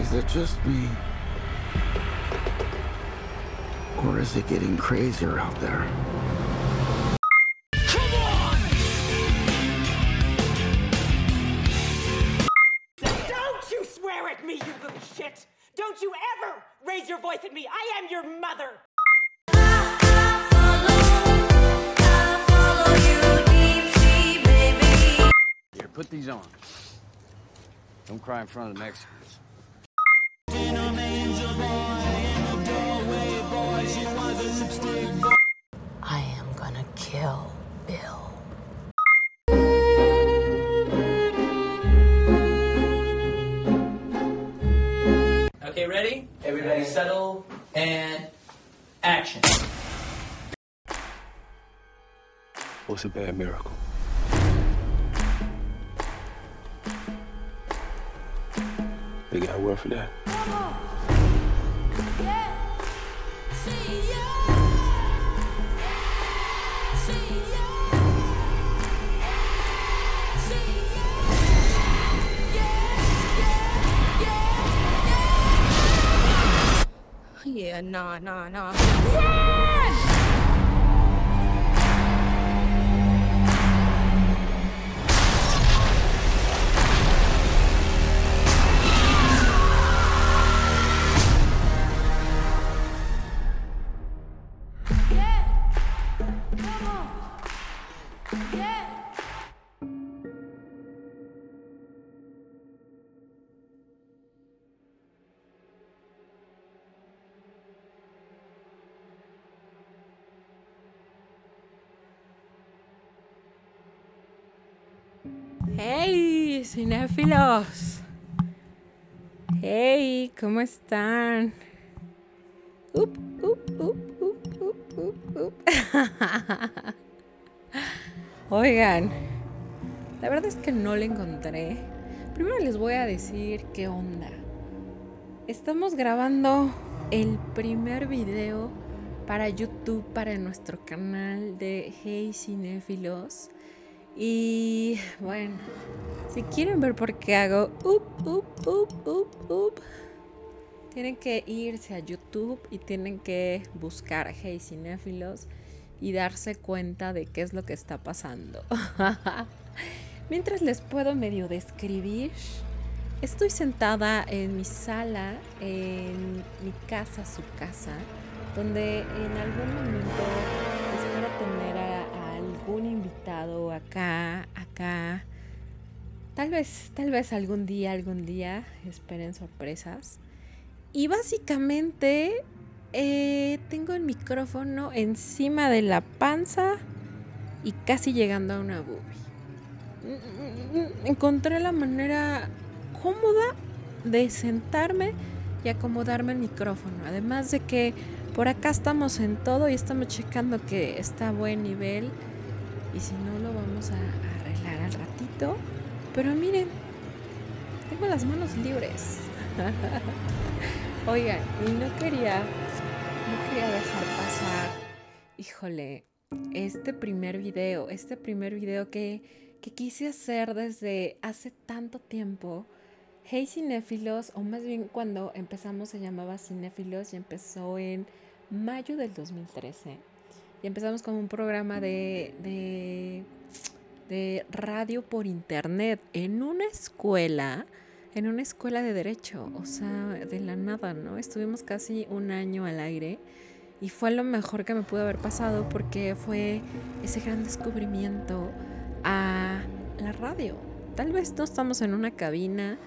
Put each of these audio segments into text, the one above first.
Is it just me? Or is it getting crazier out there? Don't you swear at me, you little shit! Don't you ever raise your voice at me! I am your mother! Here, put these on. Don't cry in front of the Mexicans. I am gonna kill Bill. Okay, ready? Everybody settle and action. What's a bad miracle? They got a word for that. no, no, no. Cinéfilos! ¡Hey! ¿Cómo están? Oigan, la verdad es que no le encontré. Primero les voy a decir qué onda. Estamos grabando el primer video para YouTube, para nuestro canal de Hey Cinéfilos. Y bueno, si quieren ver por qué hago up, up, up, up, up, tienen que irse a YouTube y tienen que buscar Hey Cinéfilos y darse cuenta de qué es lo que está pasando. Mientras les puedo medio describir, estoy sentada en mi sala, en mi casa, su casa, donde en algún momento espero tener a, acá, acá. Tal vez, tal vez algún día, algún día, esperen sorpresas. Y básicamente eh, tengo el micrófono encima de la panza y casi llegando a una boobie. Encontré la manera cómoda de sentarme y acomodarme el micrófono. Además de que por acá estamos en todo y estamos checando que está a buen nivel. Y si no, lo vamos a arreglar al ratito. Pero miren, tengo las manos libres. Oigan, y no quería, no quería dejar pasar, híjole, este primer video, este primer video que, que quise hacer desde hace tanto tiempo. Hey Cinéfilos, o más bien cuando empezamos se llamaba Cinéfilos y empezó en mayo del 2013. Y empezamos con un programa de, de, de radio por internet en una escuela, en una escuela de derecho, o sea, de la nada, ¿no? Estuvimos casi un año al aire y fue lo mejor que me pudo haber pasado porque fue ese gran descubrimiento a la radio. Tal vez no estamos en una cabina,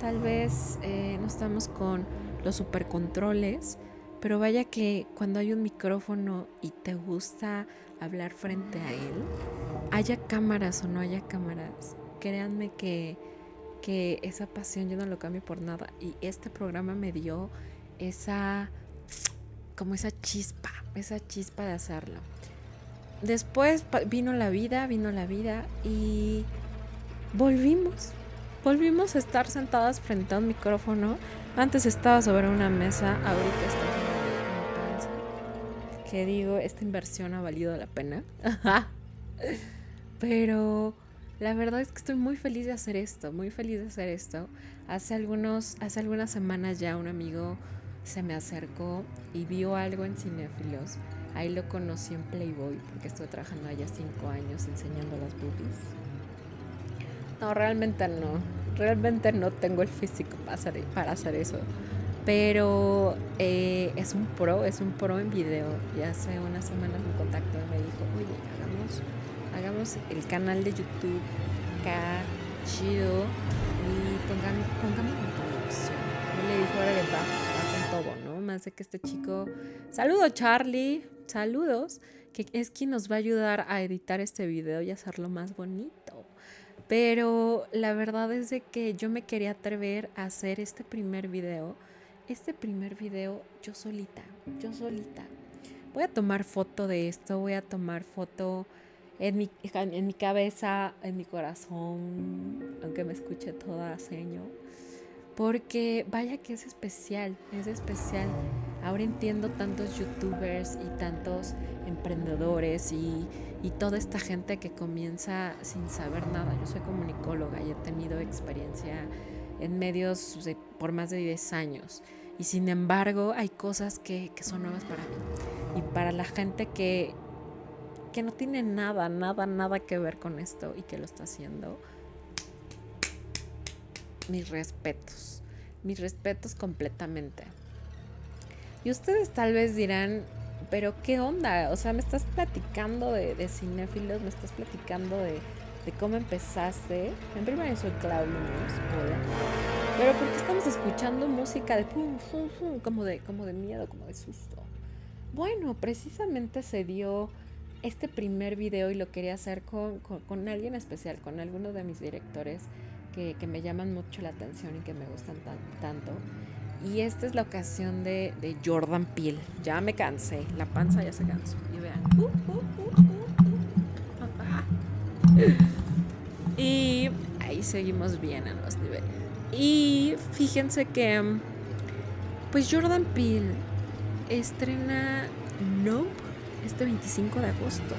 tal vez eh, no estamos con los supercontroles, pero vaya que cuando hay un micrófono y te gusta hablar frente a él, haya cámaras o no haya cámaras, créanme que, que esa pasión yo no lo cambio por nada. Y este programa me dio esa, como esa chispa, esa chispa de hacerlo. Después vino la vida, vino la vida y volvimos. Volvimos a estar sentadas frente a un micrófono. Antes estaba sobre una mesa, ahorita estoy. Que digo, esta inversión ha valido la pena. Pero la verdad es que estoy muy feliz de hacer esto, muy feliz de hacer esto. Hace, algunos, hace algunas semanas ya un amigo se me acercó y vio algo en Cinefilos. Ahí lo conocí en Playboy porque estuve trabajando allá cinco años enseñando las boobies. No, realmente no. Realmente no tengo el físico para hacer, para hacer eso. Pero eh, es un pro, es un pro en video. Y hace unas semanas me contactó y me dijo, oye, hagamos, hagamos el canal de YouTube acá, chido, y pongamos, pongamos una producción. Yo le dije, ahora le va, va con todo, ¿no? Más de que este chico... Saludo Charlie, saludos, que es quien nos va a ayudar a editar este video y hacerlo más bonito. Pero la verdad es de que yo me quería atrever a hacer este primer video este primer video yo solita, yo solita. Voy a tomar foto de esto, voy a tomar foto en mi, en mi cabeza, en mi corazón, aunque me escuche toda seño. Porque vaya que es especial, es especial. Ahora entiendo tantos youtubers y tantos emprendedores y, y toda esta gente que comienza sin saber nada. Yo soy comunicóloga y he tenido experiencia en medios por más de 10 años. Y sin embargo hay cosas que, que, son nuevas para mí. Y para la gente que, que no tiene nada, nada, nada que ver con esto y que lo está haciendo, mis respetos. Mis respetos completamente. Y ustedes tal vez dirán, pero ¿qué onda? O sea, me estás platicando de, de cinéfilos, me estás platicando de, de cómo empezaste. En primer lugar, soy Clau Muñoz, Pero porque estamos escuchando música de pum, pum, pum, como de, como de miedo, como de susto. Bueno, precisamente se dio este primer video y lo quería hacer con, con, alguien especial, con alguno de mis directores que, que, me llaman mucho la atención y que me gustan tan, tanto. Y esta es la ocasión de, de, Jordan Peele. Ya me cansé, la panza ya se cansó. Y vean. Uh, uh, uh, y ahí seguimos bien en los niveles. Y fíjense que, pues Jordan Peele estrena Nope este 25 de agosto.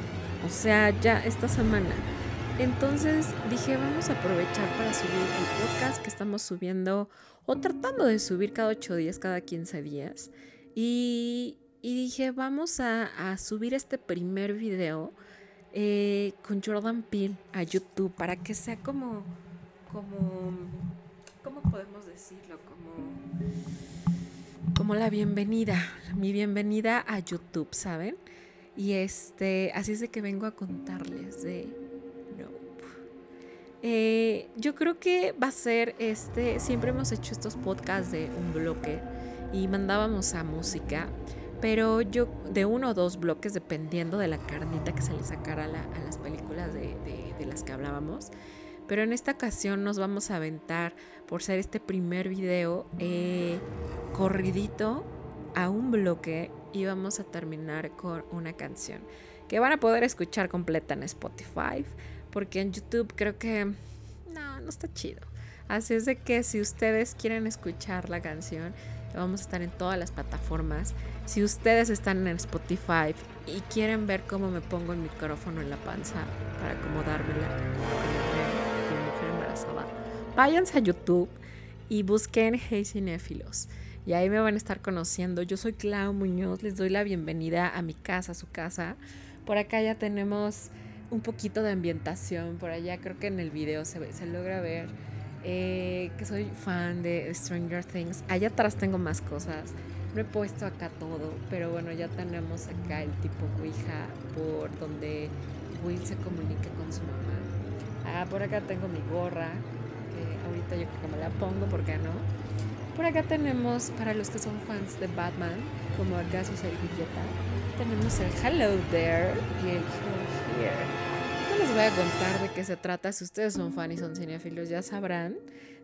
O sea, ya esta semana. Entonces dije, vamos a aprovechar para subir el podcast que estamos subiendo o tratando de subir cada 8 días, cada 15 días. Y, y dije, vamos a, a subir este primer video eh, con Jordan Peele a YouTube para que sea como, como, ¿cómo podemos decirlo? Como, como la bienvenida, mi bienvenida a YouTube, ¿saben? Y este, así es de que vengo a contarles de Nope. Eh, yo creo que va a ser este, siempre hemos hecho estos podcasts de un bloque y mandábamos a música pero yo de uno o dos bloques dependiendo de la carnita que se le sacara a, las películas de, las que hablábamos. Pero en esta ocasión nos vamos a aventar por ser este primer video eh, corridito a un bloque y vamos a terminar con una canción que van a poder escuchar completa en Spotify porque en YouTube creo que no, no está chido. Así es de que si ustedes quieren escuchar la canción, Vamos a estar en todas las plataformas. Si ustedes están en Spotify y quieren ver cómo me pongo el micrófono en la panza para acomodármela como mujer embarazada, váyanse a YouTube y busquen Hey Cinéfilos. Y ahí me van a estar conociendo. Yo soy Clau Muñoz, les doy la bienvenida a mi casa, a su casa. Por acá ya tenemos un poquito de ambientación. Por allá creo que en el video se logra ver eh, que soy fan de Stranger Things. Allá atrás tengo más cosas. No he puesto acá todo, pero bueno, ya tenemos acá el tipo Ouija por donde Will se comunica con su mamá. Ah, por acá tengo mi gorra, que ahorita yo creo que me la pongo, ¿por qué no? Por acá tenemos, para los que son fans de Batman, como acá su servilleta, tenemos el Hello There y el Hello Here voy a contar de qué se trata. Si ustedes son fan y son cinéfilos, ya sabrán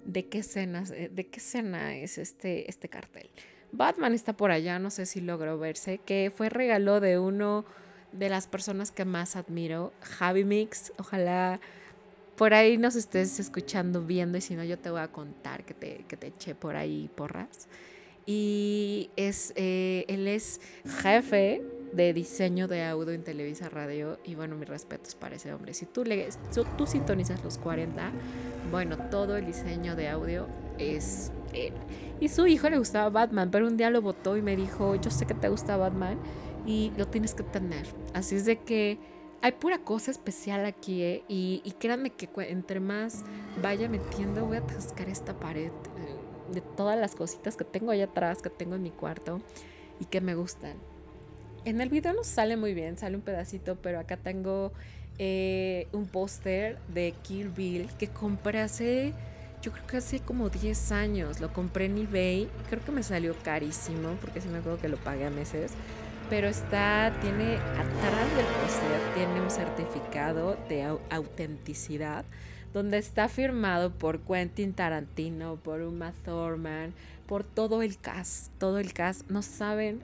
de qué escena, eh, de qué escena es este, este cartel. Batman está por allá, no sé si logró verse, que fue regalo de uno de las personas que más admiro, Javi Mix. Ojalá por ahí nos estés escuchando, viendo, y si no, yo te voy a contar que te, que te eché por ahí porras. Y es, eh, él es jefe de diseño de audio en Televisa Radio. Y bueno, mis respetos para ese hombre. Si tú, le, tú, sintonizas los 40, bueno, todo el diseño de audio es él. Y su hijo le gustaba Batman, pero un día lo votó y me dijo, yo sé que te gusta Batman y lo tienes que tener. Así es de que hay pura cosa especial aquí, ¿eh? y, y, créanme que entre más vaya metiendo, voy a atascar esta pared eh, de todas las cositas que tengo allá atrás, que tengo en mi cuarto y que me gustan. En el video no sale muy bien, sale un pedacito, pero acá tengo eh, un póster de Kill Bill que compré hace, yo creo que hace como 10 años. Lo compré en eBay, creo que me salió carísimo, porque sí me acuerdo que lo pagué a meses pero está, tiene atrás del póster, tiene un certificado de autenticidad donde está firmado por Quentin Tarantino, por Uma Thurman, por todo el cast, todo el cast. No saben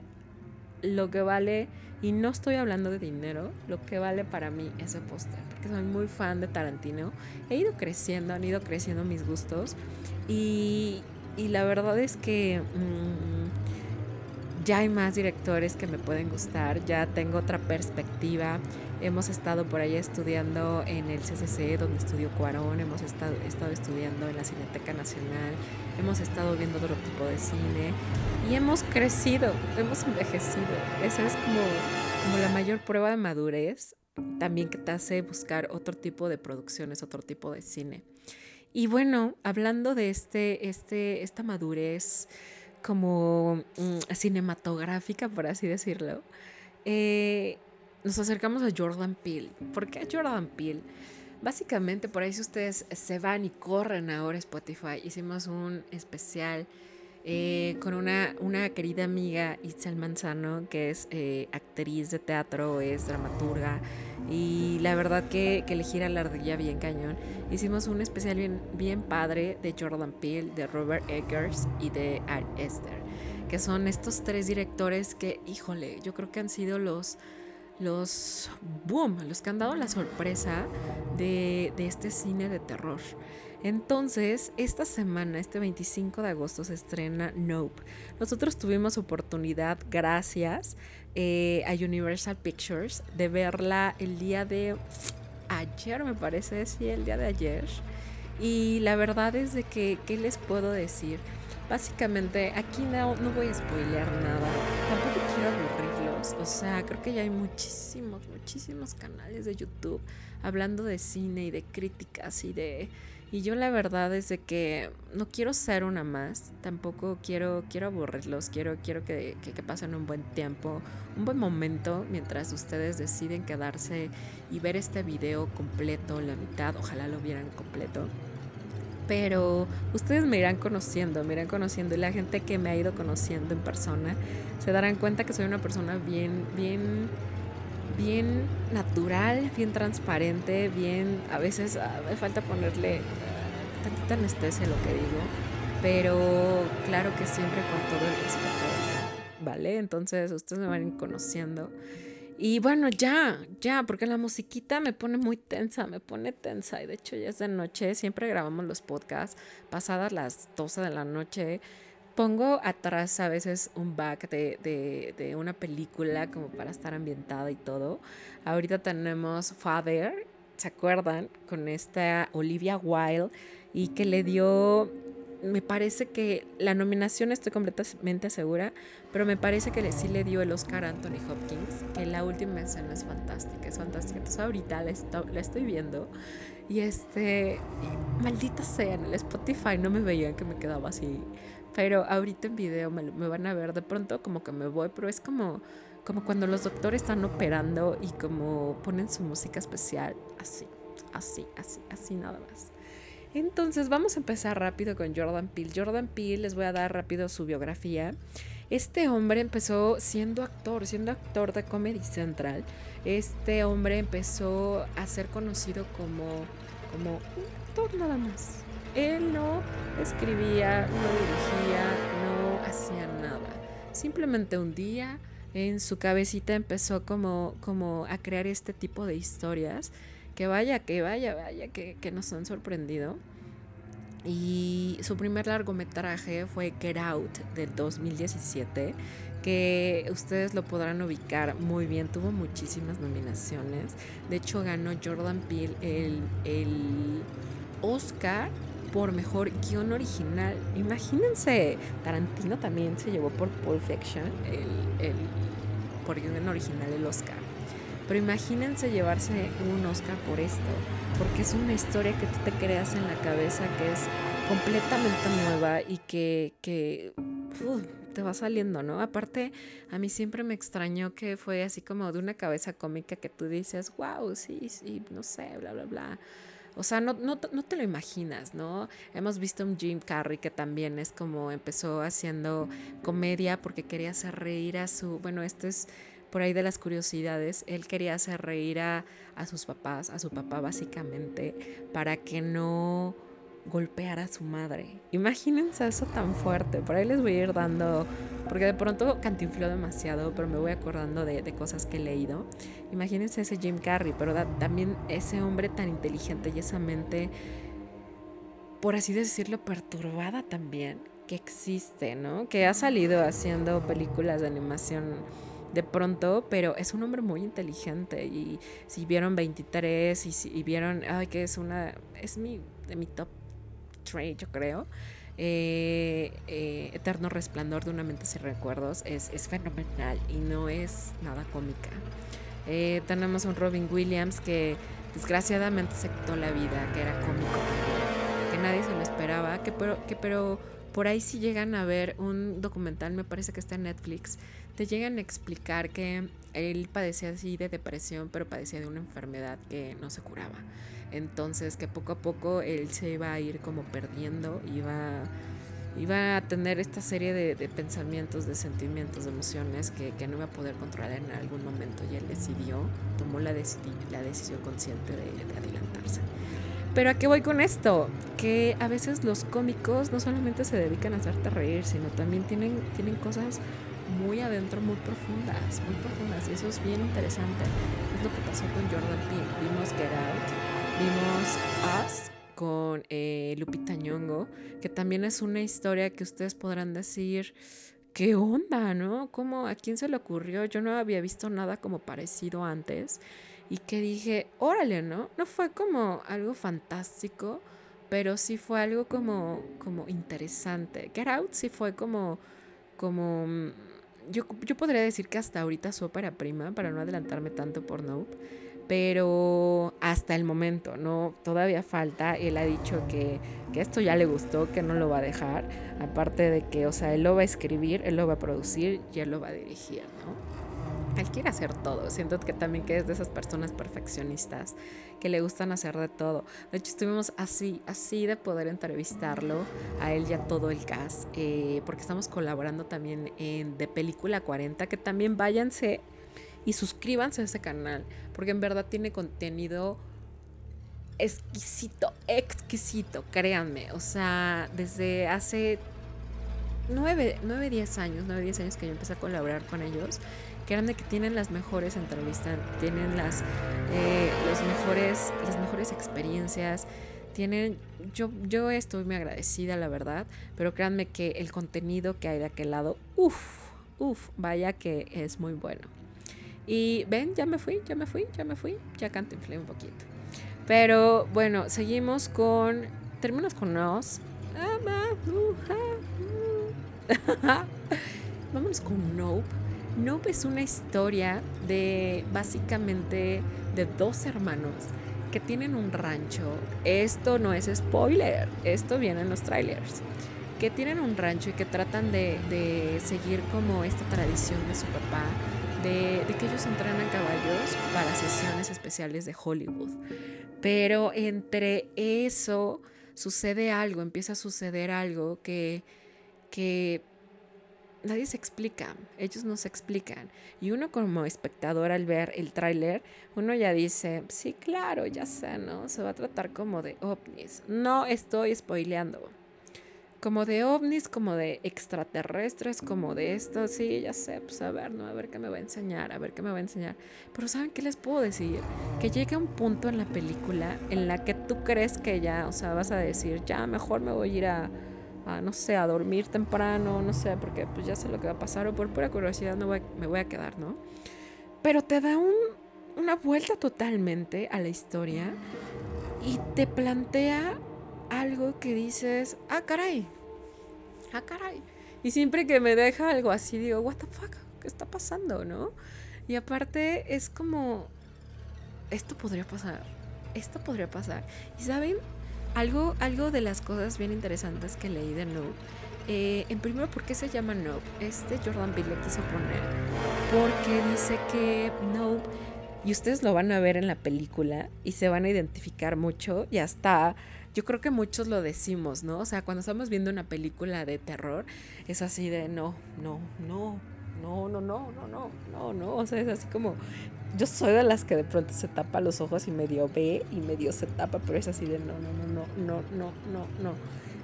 lo que vale, y no estoy hablando de dinero, lo que vale para mí ese póster, porque soy muy fan de Tarantino. He ido creciendo, han ido creciendo mis gustos, y, y la verdad es que... Mmm, ya hay más directores que me pueden gustar, ya tengo otra perspectiva. Hemos estado por ahí estudiando en el CCC, donde estudió Cuarón, hemos estado, estudiando en la Cineteca Nacional, hemos estado viendo otro tipo de cine y hemos crecido, hemos envejecido. Esa es como, como la mayor prueba de madurez, también que te hace buscar otro tipo de producciones, otro tipo de cine. Y bueno, hablando de este, este, esta madurez, como mm, cinematográfica, por así decirlo, eh, nos acercamos a Jordan Peele. ¿Por qué Jordan Peele? Básicamente, por ahí si ustedes se van y corren ahora Spotify, hicimos un especial eh, con una, una querida amiga, Itzel Manzano, que es eh, actriz de teatro, es dramaturga, y la verdad que, que le gira la ardilla bien cañón. Hicimos un especial bien, bien padre de Jordan Peele, de Robert Eggers y de Art Esther, que son estos tres directores que, híjole, yo creo que han sido los los boom, los que han dado la sorpresa de, este cine de terror. Entonces, esta semana, este 25 de agosto, se estrena Nope. Nosotros tuvimos oportunidad, gracias eh, a Universal Pictures, de verla el día de ayer, me parece, sí, el día de ayer. Y la verdad es de que, ¿qué les puedo decir? Básicamente, aquí no, no voy a spoilear nada, tampoco o sea, creo que ya hay muchísimos, muchísimos canales de YouTube hablando de cine y de críticas y de y yo la verdad es que no quiero ser una más, tampoco quiero, quiero aburrirlos, quiero, quiero que, que, pasen un buen tiempo, un buen momento mientras ustedes deciden quedarse y ver este video completo, la mitad, ojalá lo vieran completo. Pero ustedes me irán conociendo, me irán conociendo y la gente que me ha ido conociendo en persona se darán cuenta que soy una persona bien, bien bien natural, bien transparente, bien, a veces ah, me falta ponerle uh, tantita anestesia a lo que digo, pero claro que siempre con todo el respeto, ¿vale? Entonces ustedes me van conociendo. Y bueno, ya, ya, porque la musiquita me pone muy tensa, me pone tensa. Y de hecho ya es de noche, siempre grabamos los podcasts pasadas las 12 de la noche pongo atrás a veces un back de, una película como para estar ambientada y todo. Ahorita tenemos Father, ¿se acuerdan? Con esta Olivia Wilde y que le dio, me parece que la nominación estoy completamente segura, pero me parece que sí le dio el Oscar a Anthony Hopkins, que la última escena es fantástica, es fantástica. Entonces ahorita la, la estoy viendo y este, maldita sea, en el Spotify no me veían que me quedaba así pero ahorita en video me, van a ver de pronto como que me voy, pero es como, como cuando los doctores están operando y como ponen su música especial, así, así, así, así nada más. Entonces vamos a empezar rápido con Jordan Peele. Jordan Peele, les voy a dar rápido su biografía. Este hombre empezó siendo actor, siendo actor de Comedy Central. Este hombre empezó a ser conocido como, como un actor nada más él no escribía, no dirigía, no hacía nada. Simplemente un día en su cabecita empezó como, como a crear este tipo de historias que vaya, que vaya, vaya, que, nos han sorprendido. Y su primer largometraje fue Get Out del 2017, que ustedes lo podrán ubicar muy bien. Tuvo muchísimas nominaciones. De hecho, ganó Jordan Peele el, el Oscar por mejor guion original. Imagínense, Tarantino también se llevó por Pulp Fiction el, el, por guion original el Oscar. Pero imagínense llevarse un Oscar por esto, porque es una historia que tú te creas en la cabeza que es completamente nueva y que, que te va saliendo, ¿no? Aparte, a mí siempre me extrañó que fue así como de una cabeza cómica que tú dices, wow, sí, sí, no sé, bla, bla, bla. O sea, no, no, no, te lo imaginas, ¿no? Hemos visto un Jim Carrey que también es como empezó haciendo comedia porque quería hacer reír a su, bueno, esto es por ahí de las curiosidades, él quería hacer reír a, a sus papás, a su papá básicamente, para que no golpeara a su madre. Imagínense eso tan fuerte. Por ahí les voy a ir dando, porque de pronto cantinfló demasiado, pero me voy acordando de, de cosas que he leído. Imagínense ese Jim Carrey, pero también ese hombre tan inteligente y esa mente, por así decirlo, perturbada también, que existe, ¿no? Que ha salido haciendo películas de animación de pronto, pero es un hombre muy inteligente y si vieron 23 y si y vieron, ay, que es una, es mi, de mi top 3, yo creo. Eh, eh, Eterno Resplandor de una mente sin recuerdos es, es fenomenal y no es nada cómica. Eh, tenemos un Robin Williams que desgraciadamente se quitó la vida, que era cómico que nadie se lo esperaba, que pero, que pero por ahí si llegan a ver un documental, me parece que está en Netflix, te llegan a explicar que él padecía así de depresión, pero padecía de una enfermedad que no se curaba. Entonces que poco a poco él se iba a ir como perdiendo, iba, iba a tener esta serie de, pensamientos, de sentimientos, de emociones que, no iba a poder controlar en algún momento y él decidió, tomó la, decidi la decisión consciente de adelantarse. Pero a qué voy con esto? Que a veces los cómicos no solamente se dedican a hacerte reír, sino también tienen, tienen cosas muy adentro, muy profundas, muy profundas. Y eso es bien interesante. Es lo que pasó con Jordan Peele. Vimos Get Out, vimos Us con eh, Lupita Nyong'o, que también es una historia que ustedes podrán decir, ¿qué onda, no? ¿Cómo, a quién se le ocurrió? Yo no había visto nada como parecido antes y que dije, órale, ¿no? No fue como algo fantástico, pero sí fue algo como, como interesante. Get Out sí fue como, como, yo, yo podría decir que hasta ahorita su ópera prima, para no adelantarme tanto por Nope, pero hasta el momento, ¿no? Todavía falta, él ha dicho que, que esto ya le gustó, que no lo va a dejar, aparte de que, o sea, él lo va a escribir, él lo va a producir y él lo va a dirigir, ¿no? Él quiere hacer todo. Siento que también que es de esas personas perfeccionistas que le gustan hacer de todo. De hecho, estuvimos así, así de poder entrevistarlo a él y a todo el cast, eh, porque estamos colaborando también en De Película 40, que también váyanse y suscríbanse a ese canal, porque en verdad tiene contenido exquisito, exquisito, créanme. O sea, desde hace 9, 9 10 años, 9, 10 años que yo empecé a colaborar con ellos, de que tienen las mejores entrevistas, tienen las, eh, los mejores, las mejores experiencias, tienen, yo, yo estoy muy agradecida, la verdad, pero créanme que el contenido que hay de aquel lado, uff, uff, vaya que es muy bueno. Y ven, ya me fui, ya me fui, ya me fui, ya cantinflé un poquito. Pero bueno, seguimos con, terminamos con nos. Vámonos con Nope. Nope es una historia de básicamente de dos hermanos que tienen un rancho. Esto no es spoiler, esto viene en los trailers. Que tienen un rancho y que tratan de, de seguir como esta tradición de su papá, de, que ellos entrenan caballos para sesiones especiales de Hollywood. Pero entre eso sucede algo, empieza a suceder algo que, que nadie se explica, ellos no se explican. Y uno como espectador al ver el tráiler, uno ya dice, sí, claro, ya sé, ¿no? Se va a tratar como de ovnis. No estoy spoileando. como de ovnis, como de extraterrestres, como de esto, sí, ya sé, pues a ver, no, a ver qué me va a enseñar, a ver qué me va a enseñar. Pero ¿saben qué les puedo decir? Que llega un punto en la película en la que tú crees que ya, o sea, vas a decir, ya, mejor me voy a ir a, a, no sé, a dormir temprano, no sé, porque pues ya sé lo que va a pasar, o por pura curiosidad no voy, me voy a quedar, ¿no? Pero te da un, una vuelta totalmente a la historia y te plantea algo que dices, ah, caray, ah, caray. Y siempre que me deja algo así, digo, what the fuck, ¿qué está pasando, no? Y aparte es como, esto podría pasar, esto podría pasar. Y saben, algo, algo de las cosas bien interesantes que leí de Noob, eh, en primero, ¿por qué se llama Noob? Este Jordan Peele le quiso poner, porque dice que Noob, y ustedes lo van a ver en la película y se van a identificar mucho y hasta yo creo que muchos lo decimos, ¿no? O sea, cuando estamos viendo una película de terror, es así de no, no, no, no, no, no, no, no, no, no. O sea, es así como. Yo soy de las que de pronto se tapa los ojos y medio ve y medio se tapa, pero es así de no, no, no, no, no, no, no, no.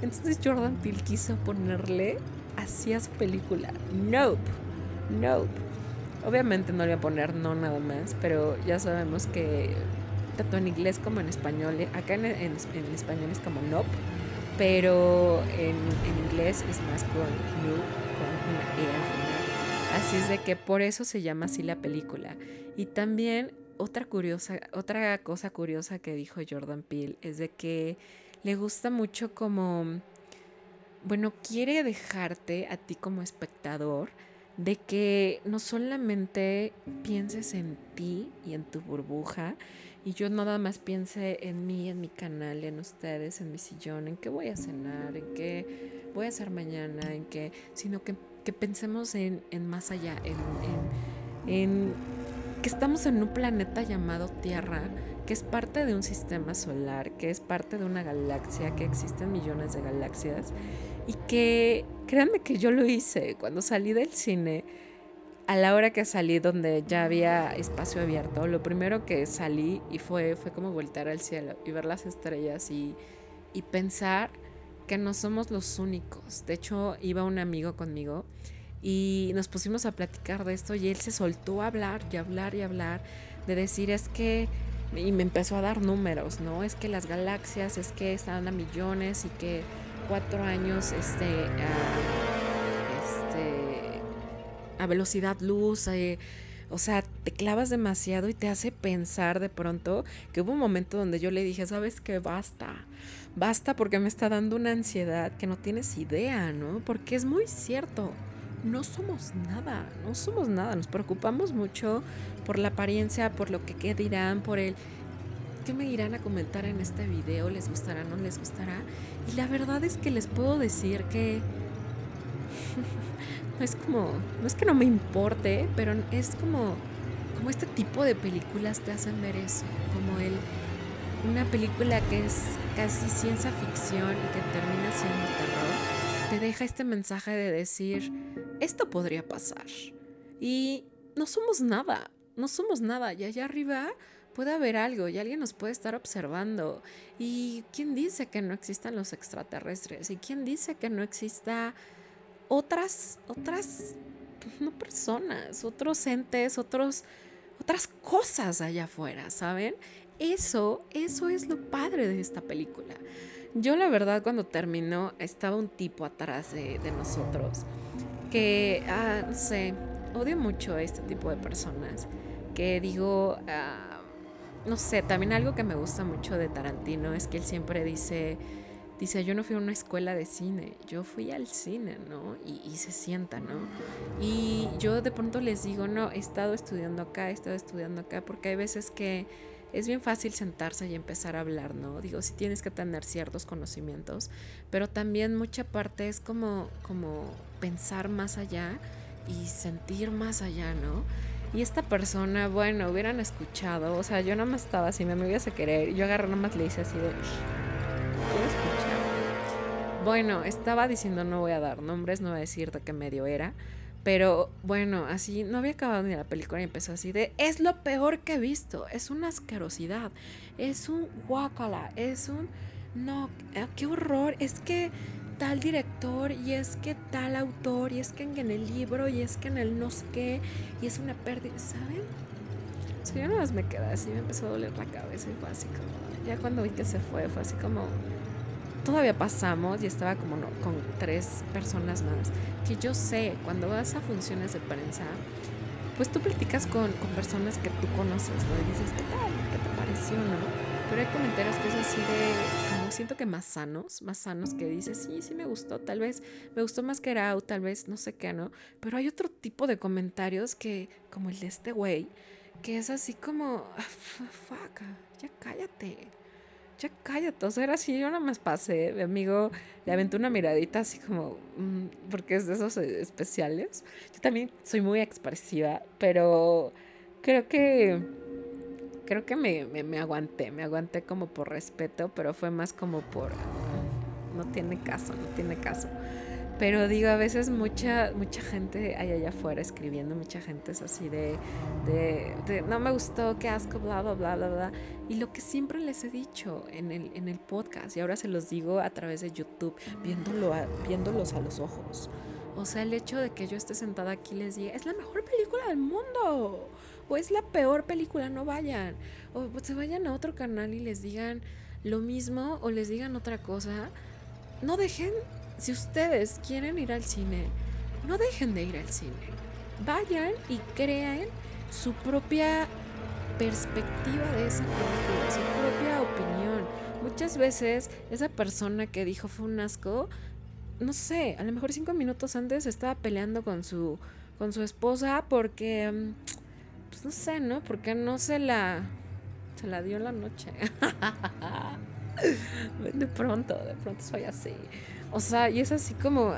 Entonces Jordan Peele quiso ponerle así su película. Nope, nope. Obviamente no le voy a poner no nada más, pero ya sabemos que tanto en inglés como en español. Acá en, en, español es como nope, pero en, en, inglés es más con no, con una E. Así es de que por eso se llama así la película. Y también otra, curiosa, otra cosa curiosa que dijo Jordan Peele es de que le gusta mucho como, bueno, quiere dejarte a ti como espectador de que no solamente pienses en ti y en tu burbuja, y yo nada más piense en mí, en mi canal, en ustedes, en mi sillón, en qué voy a cenar, en qué voy a hacer mañana, en qué, sino que, que pensemos en, en, más allá, en, en, que estamos en un planeta llamado Tierra, que es parte de un sistema solar, que es parte de una galaxia, que existen millones de galaxias y que, créanme que yo lo hice cuando salí del cine a la hora que salí donde ya había espacio abierto, lo primero que salí y fue, fue como voltar al cielo y ver las estrellas y, y pensar que no somos los únicos. De hecho, iba un amigo conmigo y nos pusimos a platicar de esto y él se soltó a hablar y hablar y hablar de decir es que y me empezó a dar números, ¿no? Es que las galaxias, es que están a millones y que cuatro años, este, uh, este, a velocidad luz, eh, o sea, te clavas demasiado y te hace pensar de pronto que hubo un momento donde yo le dije, sabes qué, basta, basta porque me está dando una ansiedad que no tienes idea, ¿no? Porque es muy cierto, no somos nada, no somos nada, nos preocupamos mucho por la apariencia, por lo que qué dirán, por el qué me irán a comentar en este video, les gustará, no les gustará. Y la verdad es que les puedo decir que no es como, no es que no me importe, pero es como, como este tipo de películas te hacen ver eso, como el, una película que es casi ciencia ficción y que termina siendo terror, te deja este mensaje de decir, esto podría pasar. Y no somos nada, no somos nada. Y allá arriba puede haber algo y alguien nos puede estar observando. ¿Y quién dice que no existan los extraterrestres? ¿Y quién dice que no exista otras, otras, no personas, otros entes, otros, otras cosas allá afuera, ¿saben? Eso, eso es lo padre de esta película. Yo la verdad cuando terminó estaba un tipo atrás de, de nosotros que, ah, no sé, odio mucho a este tipo de personas que digo, ah, no sé, también algo que me gusta mucho de Tarantino es que él siempre dice, dice, yo no fui a una escuela de cine, yo fui al cine, ¿no? Y, y, se sienta, ¿no? Y yo de pronto les digo, no, he estado estudiando acá, he estado estudiando acá, porque hay veces que es bien fácil sentarse y empezar a hablar, ¿no? Digo, sí tienes que tener ciertos conocimientos, pero también mucha parte es como, como pensar más allá y sentir más allá, ¿no? Y esta persona, bueno, hubieran escuchado, o sea, yo nada más estaba así, me hubiese querer, yo agarré nada más le hice así de, escuchar. Bueno, estaba diciendo no voy a dar nombres, no voy a decir de qué medio era, pero bueno, así no había acabado ni la película y empezó así de, es lo peor que he visto, es una asquerosidad, es un guacala, es un, no, qué horror, es que tal director y es que tal autor y es que en el libro y es que en el no sé qué y es una pérdida, ¿saben? O sea, yo nada más me quedé así, me empezó a doler la cabeza y fue así como, ya cuando vi que se fue, fue así como, todavía pasamos y estaba como no, con tres personas más, que yo sé, cuando vas a funciones de prensa, pues tú platicas con, con personas que tú conoces, ¿no? Y dices, ¿qué tal? ¿Qué te pareció, no? Pero hay comentarios que es así de, como siento que más sanos, más sanos que dices, sí, sí me gustó, tal vez me gustó más que Rao, tal vez no sé qué, ¿no? Pero hay otro tipo de comentarios que, como el de este güey, que es así como, ah, fuck, ya cállate, cállate. O sea, era así, yo nada más pasé, mi amigo le aventé una miradita así como, mm, porque es de esos eh, especiales. Yo también soy muy expresiva, pero creo que creo que me, me, aguanté, me aguanté como por respeto, pero fue más como por... No tiene caso, no tiene caso. Pero digo, a veces mucha, mucha gente hay allá afuera escribiendo, mucha gente es así de, de, no me gustó, qué asco, bla, bla, bla, bla, bla. Y lo que siempre les he dicho en el, en el podcast, y ahora se los digo a través de YouTube, viéndolo viéndolos a los ojos. O sea, el hecho de que yo esté sentada aquí les diga, es la mejor película del mundo o es la peor película, no vayan. O pues, se vayan a otro canal y les digan lo mismo o les digan otra cosa. No dejen, si ustedes quieren ir al cine, no dejen de ir al cine. Vayan y creen su propia perspectiva de esa película, su propia opinión. Muchas veces esa persona que dijo fue un asco, no sé, a lo mejor cinco minutos antes estaba peleando con su, con su esposa porque... Mm, pues no sé, ¿no? Porque no se la, se la dio la noche. de pronto, de pronto soy así. O sea, y es así como,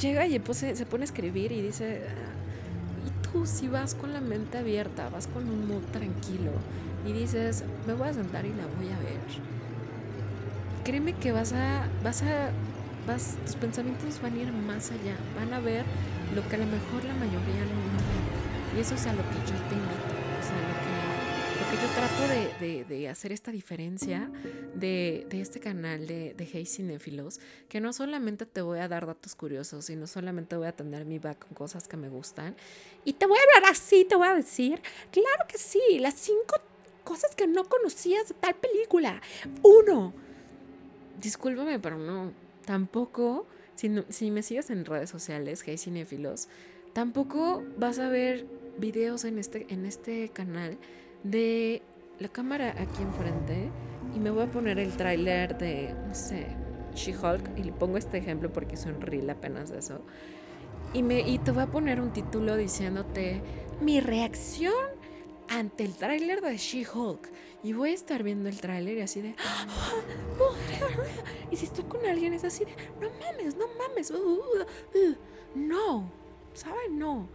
llega y se pone a escribir y dice, ah, y tú si vas con la mente abierta, vas con un mood tranquilo y dices, me voy a sentar y la voy a ver. Créeme que vas a, vas a, vas, tus pensamientos van a ir más allá, van a ver lo que a lo mejor la mayoría no ve. Y eso es a lo que yo te invito, que, yo trato de, de, hacer esta diferencia de, de este canal de, de Hey Cinefilos, que no solamente te voy a dar datos curiosos, sino solamente voy a tener mi back con cosas que me gustan. Y te voy a hablar así, te voy a decir, claro que sí, las cinco cosas que no conocías de tal película. Uno, discúlpame, pero no, tampoco, si, si me sigues en redes sociales, Hey Cinefilos, tampoco vas a ver videos en este, en este canal de la cámara aquí enfrente y me voy a poner el tráiler de, no sé, She-Hulk y le pongo este ejemplo porque reel apenas de eso. Y, me, y te voy a poner un título diciéndote mi reacción ante el tráiler de She-Hulk. Y voy a estar viendo el tráiler y así de... Y si estoy con alguien es así de... No mames, no mames. Uh, uh, uh, no, ¿saben? No.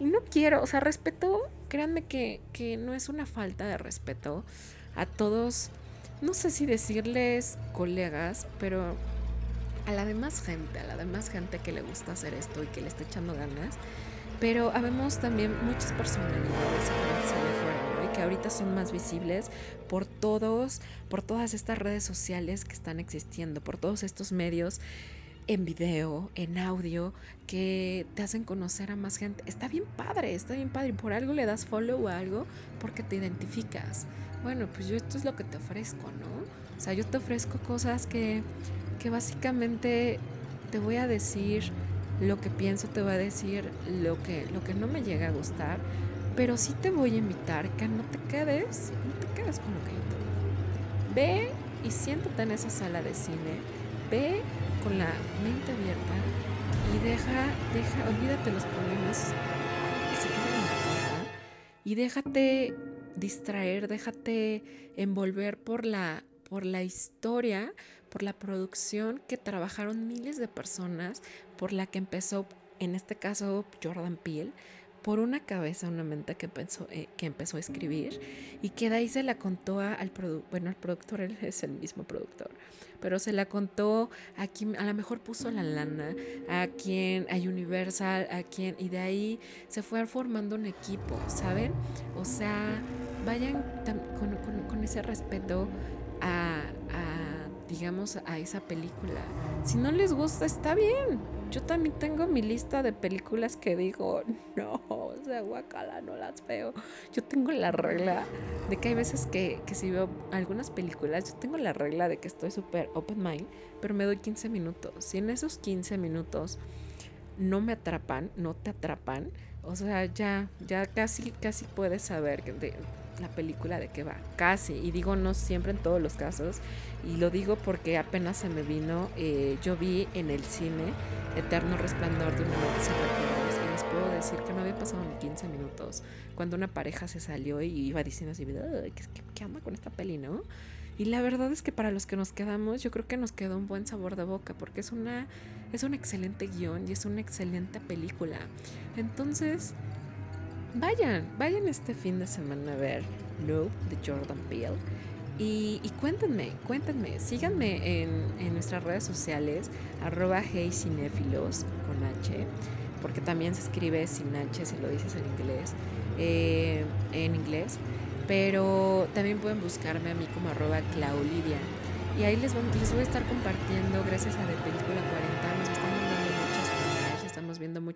Y no quiero, o sea, respeto, créanme que, que no es una falta de respeto a todos, no sé si decirles colegas, pero a la demás gente, a la demás gente que le gusta hacer esto y que le está echando ganas. Pero habemos también muchas personalidades allá afuera, ¿no? Y que ahorita son más visibles por todos, por todas estas redes sociales que están existiendo, por todos estos medios en video, en audio, que te hacen conocer a más gente. Está bien padre, está bien padre. Por algo le das follow a algo porque te identificas. Bueno, pues yo esto es lo que te ofrezco, ¿no? O sea, yo te ofrezco cosas que, que básicamente te voy a decir lo que pienso, te voy a decir lo que, lo que no me llega a gustar, pero sí te voy a invitar que no te quedes, no te quedes con lo que yo te digo. Ve y siéntate en esa sala de cine, ve la mente abierta y deja, deja, olvídate los problemas y déjate distraer, déjate envolver por la, por la historia, por la producción que trabajaron miles de personas, por la que empezó, en este caso, Jordan Peele, por una cabeza, una mente que, pensó, eh, que empezó a escribir y que de ahí se la contó al productor, bueno, el productor, él es el mismo productor, pero se la contó a quien a lo mejor puso la lana, a quien, a Universal, a quien, y de ahí se fue formando un equipo, ¿saben? O sea, vayan con, con, ese respeto a, digamos, a esa película. Si no les gusta, está bien. Yo también tengo mi lista de películas que digo, no, o sea, guacala, no las veo. Yo tengo la regla de que hay veces que, que si veo algunas películas, yo tengo la regla de que estoy súper open mind, pero me doy 15 minutos. Si en esos 15 minutos no me atrapan, no te atrapan, o sea, ya, ya casi, casi puedes saber de la película de qué va. Casi. Y digo no siempre en todos los casos. Y lo digo porque apenas se me vino. eh, yo vi en el cine Eterno Resplandor de una mente sin recuerdos. Y les puedo decir que no había pasado ni 15 minutos. Cuando una pareja se salió y iba diciendo así, "Ay, ¿qué, qué, qué onda con esta peli, no? Y la verdad es que para los que nos quedamos, yo creo que nos quedó un buen sabor de boca, porque es una es un excelente guion y es una excelente película. Entonces, vayan, vayan este fin de semana a ver Nope de Jordan Peele. Y, cuéntenme, cuéntenme, síganme en, nuestras redes sociales, arroba heycinéfilos con H, porque también se escribe sin H si lo dices en inglés, eh, en inglés, pero también pueden buscarme a mí como arroba claulidia. Y ahí les, voy- a estar compartiendo, gracias a De Película 40,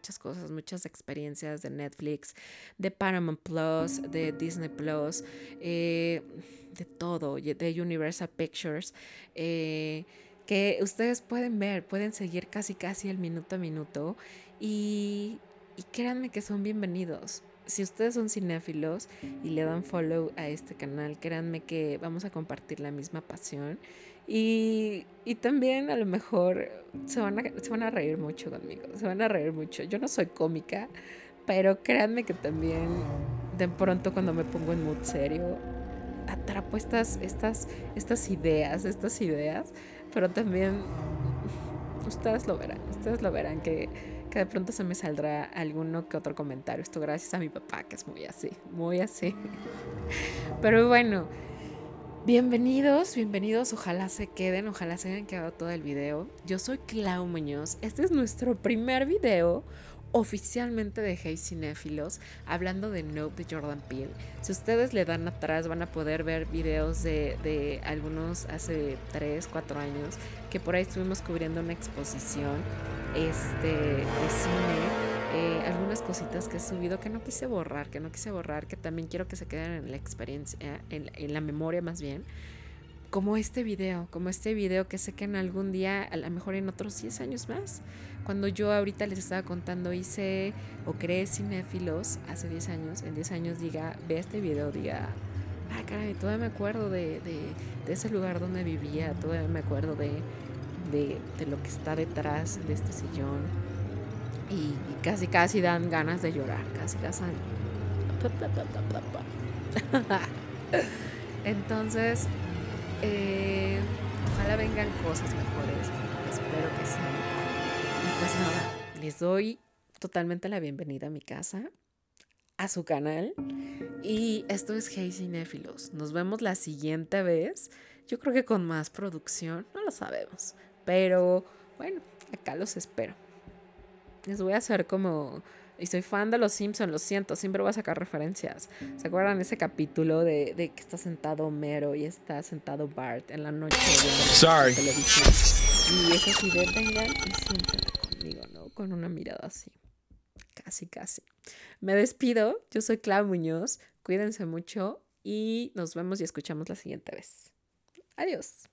muchas cosas, muchas experiencias de Netflix, de Paramount Plus, de Disney Plus, eh, de todo, de Universal Pictures, eh, que ustedes pueden ver, pueden seguir casi casi el minuto a minuto y, y créanme que son bienvenidos. Si ustedes son cinéfilos y le dan follow a este canal, créanme que vamos a compartir la misma pasión y, y también a lo mejor se van, a, se van a reír mucho conmigo, se van a reír mucho. Yo no soy cómica, pero créanme que también de pronto cuando me pongo en mood serio, atrapo estas, estas, estas ideas, estas ideas, pero también ustedes lo verán, ustedes lo verán que, que de pronto se me saldrá alguno que otro comentario. Esto gracias a mi papá, que es muy así, muy así. Pero bueno, bienvenidos, bienvenidos. Ojalá se queden, ojalá se hayan quedado todo el video. Yo soy Clau Muñoz. Este es nuestro primer video oficialmente de Hey Cinéfilos, hablando de Nope de Jordan Peele. Si ustedes le dan atrás, van a poder ver videos de, de algunos hace 3, 4 años, que por ahí estuvimos cubriendo una exposición este, de cine. Eh, algunas cositas que he subido que no quise borrar, que no quise borrar, que también quiero que se queden en la experiencia, en, en la memoria más bien como este video, como este video que sé que en algún día, a lo mejor en otros 10 años más, cuando yo ahorita les estaba contando, hice o creé cinéfilos hace 10 años, en 10 años diga, ve este video, diga, ah, caray, todavía me acuerdo de, de, de ese lugar donde vivía, todavía me acuerdo de, de, lo que está detrás de este sillón. Y, casi, casi dan ganas de llorar, casi, casi. Entonces, eh, ojalá vengan cosas mejores. Espero que sí. Y pues nada, les doy totalmente la bienvenida a mi casa, a su canal. Y esto es Hey Cinéfilos. Nos vemos la siguiente vez. Yo creo que con más producción, no lo sabemos. Pero bueno, acá los espero. Les voy a hacer como y soy fan de los Simpsons, lo siento, siempre voy a sacar referencias. ¿Se acuerdan ese capítulo de, de que está sentado Homero y está sentado Bart en la noche viendo Sorry. televisión? Y es así de vengan y siéntate conmigo, ¿no? Con una mirada así. Casi, casi. Me despido. Yo soy Clau Muñoz. Cuídense mucho y nos vemos y escuchamos la siguiente vez. Adiós.